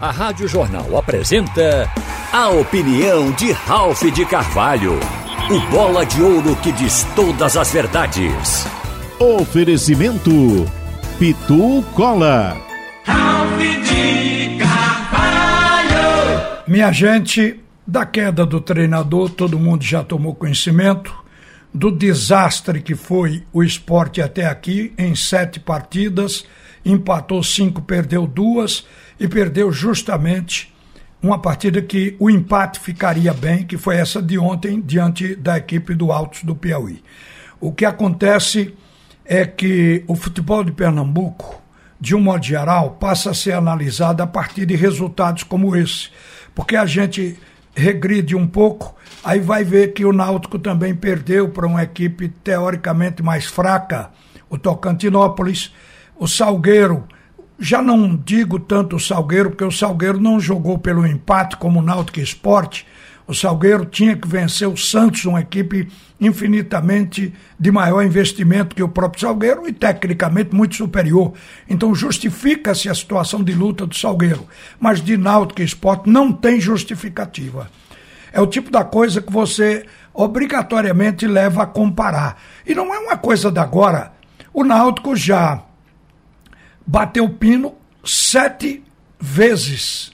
A Rádio Jornal apresenta a opinião de Ralph de Carvalho. O bola de ouro que diz todas as verdades. Oferecimento Pitu Cola. Ralph de Carvalho. Minha gente, da queda do treinador, todo mundo já tomou conhecimento do desastre que foi o esporte até aqui, em sete partidas, empatou cinco, perdeu duas e perdeu justamente uma partida que o empate ficaria bem, que foi essa de ontem, diante da equipe do Altos do Piauí. O que acontece é que o futebol de Pernambuco, de um modo geral, passa a ser analisado a partir de resultados como esse. Porque a gente regride um pouco, aí vai ver que o Náutico também perdeu para uma equipe teoricamente mais fraca, o Tocantinópolis, o Salgueiro já não digo tanto o Salgueiro, porque o Salgueiro não jogou pelo empate como o Náutico Esporte. O Salgueiro tinha que vencer o Santos, uma equipe infinitamente de maior investimento que o próprio Salgueiro e tecnicamente muito superior. Então justifica-se a situação de luta do Salgueiro. Mas de Náutico Esporte não tem justificativa. É o tipo da coisa que você obrigatoriamente leva a comparar. E não é uma coisa da agora. O Náutico já bateu pino sete vezes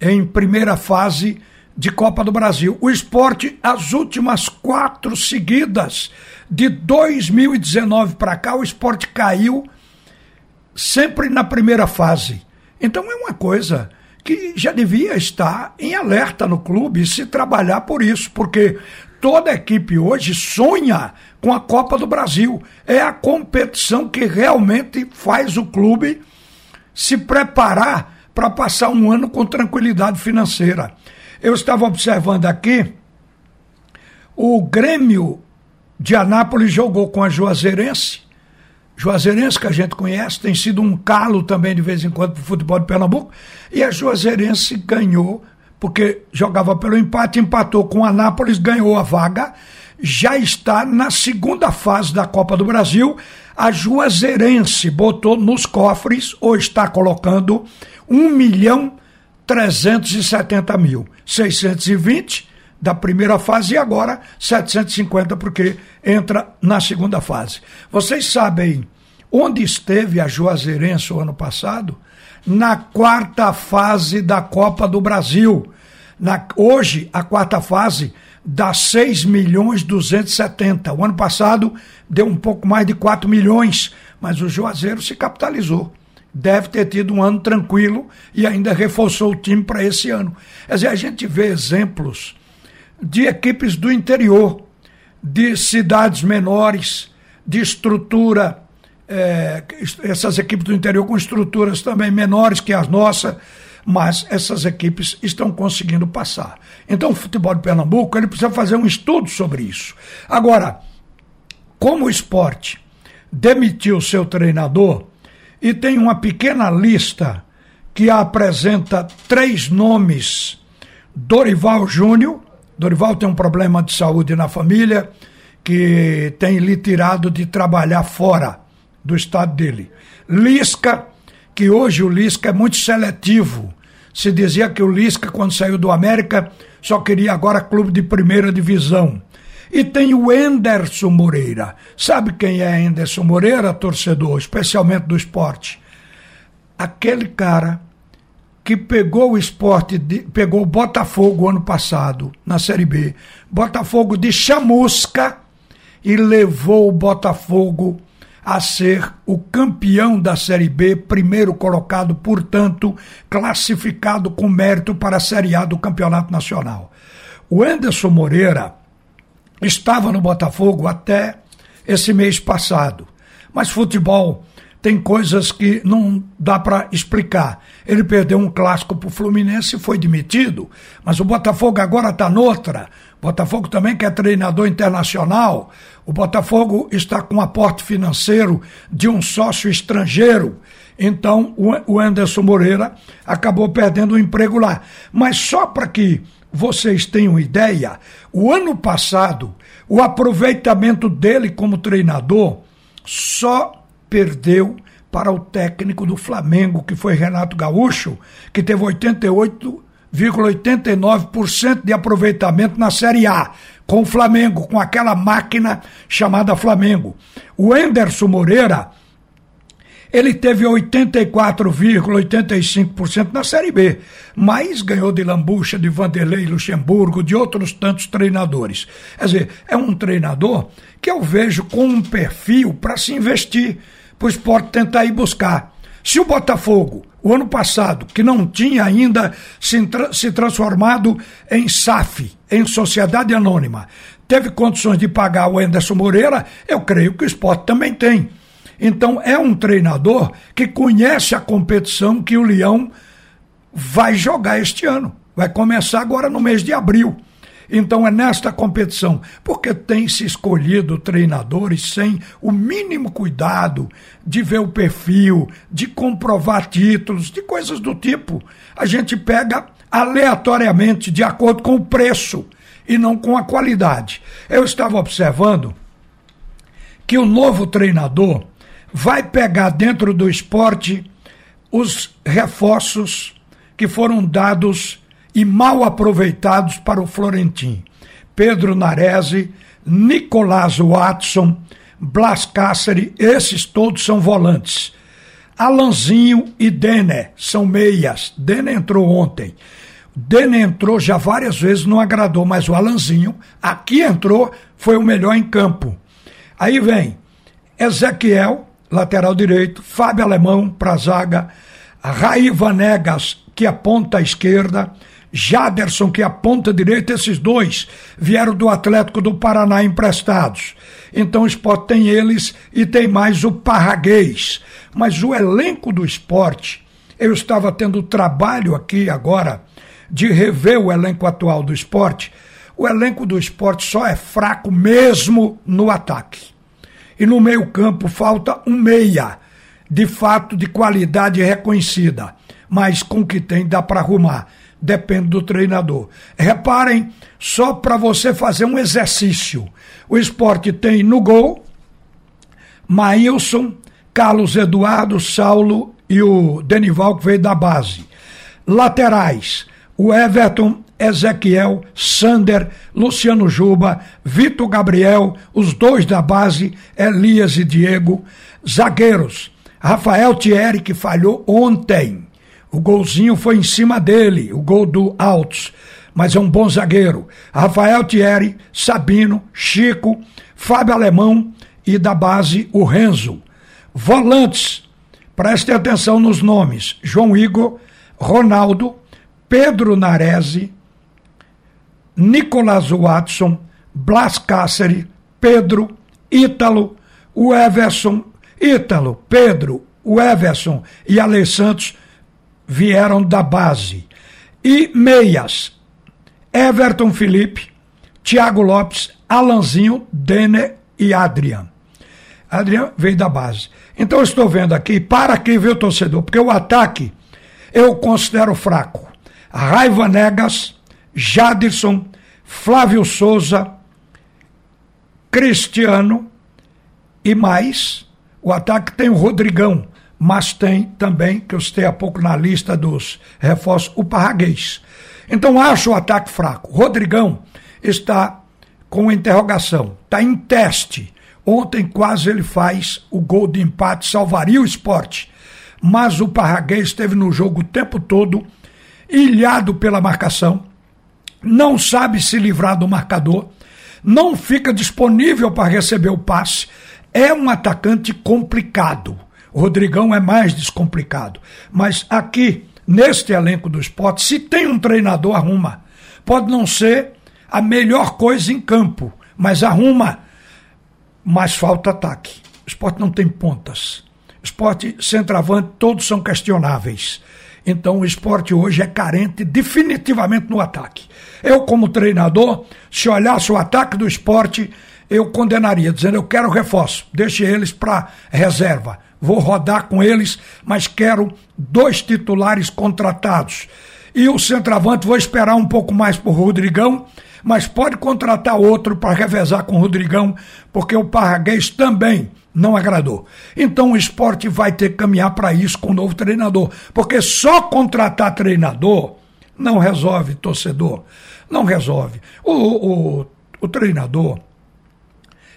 em primeira fase de Copa do Brasil. O esporte, as últimas quatro seguidas, de 2019 para cá, o esporte caiu sempre na primeira fase. Então é uma coisa que já devia estar em alerta no clube e se trabalhar por isso, porque toda equipe hoje sonha com a Copa do Brasil. É a competição que realmente faz o clube se preparar para passar um ano com tranquilidade financeira. Eu estava observando aqui, o Grêmio de Anápolis jogou com a Juazeirense. Juazeirense, que a gente conhece, tem sido um calo também de vez em quando para o futebol de Pernambuco. E a Juazeirense ganhou porque jogava pelo empate, empatou com o Anápolis, ganhou a vaga, já está na segunda fase da Copa do Brasil. A Juazeirense botou nos cofres, ou está colocando, 1 milhão 370 mil. 620 da primeira fase e agora 750 porque entra na segunda fase. Vocês sabem onde esteve a Juazeirense o ano passado? na quarta fase da Copa do Brasil. Na, hoje, a quarta fase dá 6 milhões 270. O ano passado deu um pouco mais de 4 milhões, mas o Juazeiro se capitalizou. Deve ter tido um ano tranquilo e ainda reforçou o time para esse ano. Quer dizer, a gente vê exemplos de equipes do interior, de cidades menores, de estrutura é, essas equipes do interior com estruturas também menores que as nossas, mas essas equipes estão conseguindo passar. Então o futebol de Pernambuco ele precisa fazer um estudo sobre isso. Agora, como o esporte demitiu seu treinador e tem uma pequena lista que apresenta três nomes: Dorival Júnior. Dorival tem um problema de saúde na família que tem lhe tirado de trabalhar fora do estado dele. Lisca, que hoje o Lisca é muito seletivo. Se dizia que o Lisca, quando saiu do América, só queria agora clube de primeira divisão. E tem o Enderson Moreira. Sabe quem é Enderson Moreira, torcedor, especialmente do esporte? Aquele cara que pegou o esporte, de, pegou o Botafogo ano passado, na Série B. Botafogo de chamusca e levou o Botafogo a ser o campeão da Série B, primeiro colocado, portanto, classificado com mérito para a Série A do Campeonato Nacional. O Anderson Moreira estava no Botafogo até esse mês passado, mas futebol tem coisas que não dá para explicar. Ele perdeu um clássico para o Fluminense e foi demitido, mas o Botafogo agora está noutra. Botafogo também quer treinador internacional. O Botafogo está com aporte financeiro de um sócio estrangeiro. Então o Anderson Moreira acabou perdendo o emprego lá. Mas só para que vocês tenham ideia, o ano passado, o aproveitamento dele como treinador só perdeu para o técnico do Flamengo, que foi Renato Gaúcho, que teve 88,89% de aproveitamento na Série A, com o Flamengo, com aquela máquina chamada Flamengo. O Enderson Moreira, ele teve 84,85% na Série B, mas ganhou de Lambucha, de Vanderlei Luxemburgo, de outros tantos treinadores. Quer dizer, é um treinador que eu vejo com um perfil para se investir para o esporte tentar ir buscar. Se o Botafogo, o ano passado, que não tinha ainda se, se transformado em SAF, em Sociedade Anônima, teve condições de pagar o Anderson Moreira, eu creio que o esporte também tem. Então é um treinador que conhece a competição que o Leão vai jogar este ano. Vai começar agora no mês de abril. Então é nesta competição, porque tem se escolhido treinadores sem o mínimo cuidado de ver o perfil, de comprovar títulos, de coisas do tipo. A gente pega aleatoriamente de acordo com o preço e não com a qualidade. Eu estava observando que o novo treinador vai pegar dentro do esporte os reforços que foram dados e mal aproveitados para o Florentim. Pedro Narese, Nicolás Watson, Blas Cáceres, esses todos são volantes. Alanzinho e Dene são meias. Dene entrou ontem. Dene entrou já várias vezes, não agradou, mas o Alanzinho, aqui entrou, foi o melhor em campo. Aí vem Ezequiel, lateral direito, Fábio Alemão para zaga, Raí Vanegas, que aponta à esquerda, Jaderson, que é a ponta direita, esses dois vieram do Atlético do Paraná emprestados. Então o esporte tem eles e tem mais o Parraguês. Mas o elenco do esporte, eu estava tendo trabalho aqui agora de rever o elenco atual do esporte. O elenco do esporte só é fraco mesmo no ataque. E no meio-campo falta um meia, de fato de qualidade reconhecida. Mas com o que tem dá para arrumar depende do treinador. Reparem, só para você fazer um exercício. O esporte tem no gol Maílson, Carlos Eduardo, Saulo e o Denival que veio da base. Laterais, o Everton, Ezequiel, Sander, Luciano Juba, Vitor Gabriel, os dois da base, Elias e Diego. Zagueiros, Rafael Thierry, que falhou ontem. O golzinho foi em cima dele, o gol do Altos. Mas é um bom zagueiro. Rafael Thierry, Sabino, Chico, Fábio Alemão e da base o Renzo. Volantes, prestem atenção nos nomes: João Igor, Ronaldo, Pedro Narese, Nicolas Watson, Blas Cáceres, Pedro, Ítalo, o Everson, Ítalo, Pedro, o Everson e Ale Santos vieram da base. E meias, Everton Felipe, Thiago Lopes, Alanzinho, Denner e Adrian. Adrian veio da base. Então eu estou vendo aqui, para aqui, viu, torcedor? Porque o ataque eu considero fraco. Raiva Negas, Jaderson, Flávio Souza, Cristiano e mais. O ataque tem o Rodrigão, mas tem também, que eu citei há pouco na lista dos reforços, o Parraguês. Então acho o ataque fraco. Rodrigão está com interrogação, está em teste. Ontem quase ele faz o gol de empate, salvaria o esporte. Mas o Parraguês esteve no jogo o tempo todo, ilhado pela marcação, não sabe se livrar do marcador, não fica disponível para receber o passe. É um atacante complicado o Rodrigão é mais descomplicado. Mas aqui, neste elenco do esporte, se tem um treinador, arruma. Pode não ser a melhor coisa em campo, mas arruma. Mas falta ataque. O esporte não tem pontas. Esporte centroavante, todos são questionáveis. Então o esporte hoje é carente definitivamente no ataque. Eu, como treinador, se olhasse o ataque do esporte, eu condenaria, dizendo eu quero reforço, deixe eles para reserva vou rodar com eles, mas quero dois titulares contratados. E o centroavante vou esperar um pouco mais por Rodrigão, mas pode contratar outro para revezar com o Rodrigão, porque o Parraguês também Não agradou. Então o esporte vai ter que caminhar para isso com o novo treinador. Porque só contratar treinador não resolve torcedor. Não resolve. O, o, o treinador,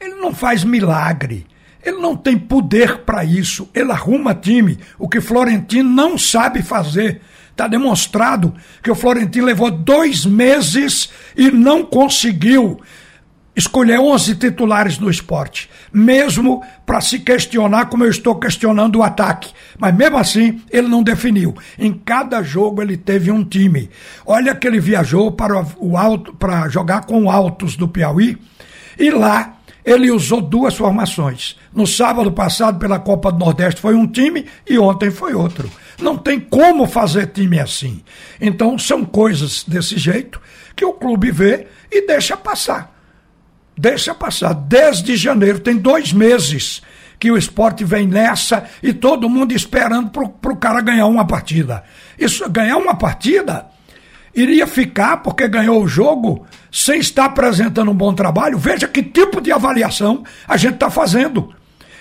ele não faz milagre. Ele não tem poder para isso. Ele arruma time, o que Florentino não sabe fazer. Está demonstrado que o Florentino levou dois meses e não conseguiu escolher 11 titulares no esporte, mesmo para se questionar como eu estou questionando o ataque. Mas mesmo assim, ele não definiu. Em cada jogo ele teve um time. Olha que ele viajou para o alto para jogar com o Altos do Piauí e lá ele usou duas formações. No sábado passado, pela Copa do Nordeste, foi um time e ontem foi outro. Não tem como fazer time assim. Então, são coisas desse jeito que o clube vê e deixa passar. Deixa passar. Desde janeiro, tem dois meses que o esporte vem nessa e todo mundo esperando para o cara ganhar uma partida. Isso, ganhar uma partida iria ficar porque ganhou o jogo sem estar apresentando um bom trabalho. Veja que tipo de avaliação a gente está fazendo.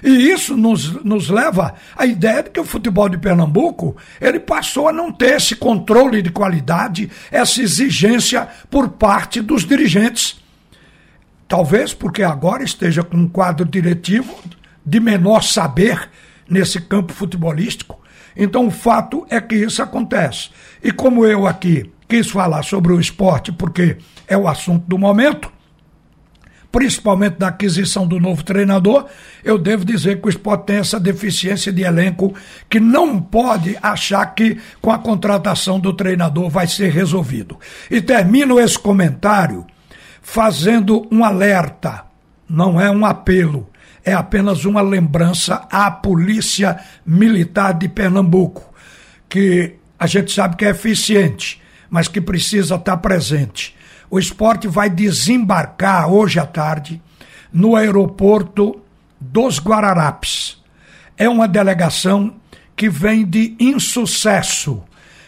E isso nos, nos leva à ideia de que o futebol de Pernambuco ele passou a não ter esse controle de qualidade, essa exigência por parte dos dirigentes. Talvez porque agora esteja com um quadro diretivo de menor saber nesse campo futebolístico. Então o fato é que isso acontece. E como eu aqui quis falar sobre o esporte porque é o assunto do momento, principalmente da aquisição do novo treinador, eu devo dizer que o esporte tem essa deficiência de elenco que não pode achar que com a contratação do treinador vai ser resolvido. E termino esse comentário fazendo um alerta, não é um apelo, é apenas uma lembrança à Polícia Militar de Pernambuco, que a gente sabe que é eficiente mas que precisa estar presente. O esporte vai desembarcar hoje à tarde no aeroporto dos Guararapes. É uma delegação que vem de insucesso,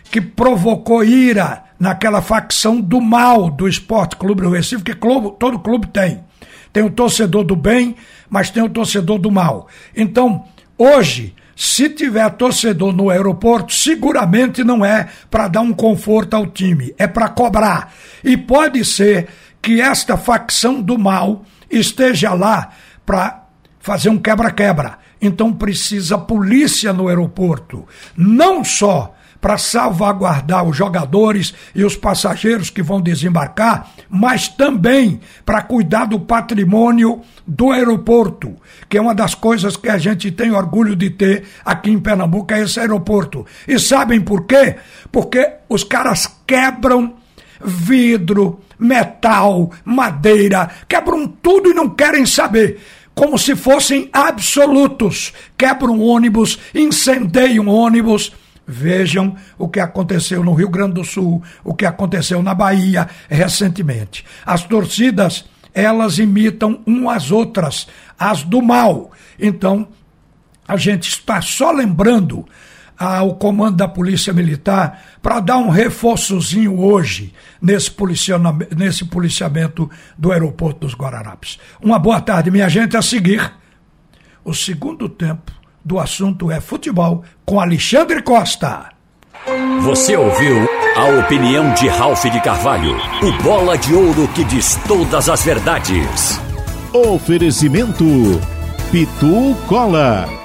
que provocou ira naquela facção do mal do Esporte Clube do Recife, que clube, todo clube tem. Tem o torcedor do bem, mas tem o torcedor do mal. Então, hoje, se tiver torcedor no aeroporto, seguramente não é para dar um conforto ao time, é para cobrar. E pode ser que esta facção do mal esteja lá para fazer um quebra-quebra. Então precisa polícia no aeroporto, não só para salvaguardar os jogadores e os passageiros que vão desembarcar, mas também para cuidar do patrimônio do aeroporto, que é uma das coisas que a gente tem orgulho de ter aqui em Pernambuco, é esse aeroporto. E sabem por quê? Porque os caras quebram vidro, metal, madeira, quebram tudo e não querem saber como se fossem absolutos. Quebram ônibus, incendeiam ônibus, Vejam o que aconteceu no Rio Grande do Sul, o que aconteceu na Bahia recentemente. As torcidas, elas imitam umas outras, as do mal. Então, a gente está só lembrando ao comando da Polícia Militar para dar um reforçozinho hoje nesse, nesse policiamento do aeroporto dos Guararapes. Uma boa tarde, minha gente. A seguir, o segundo tempo do assunto é futebol com Alexandre Costa. Você ouviu a opinião de Ralph de Carvalho, o bola de ouro que diz todas as verdades. Oferecimento Pitu Cola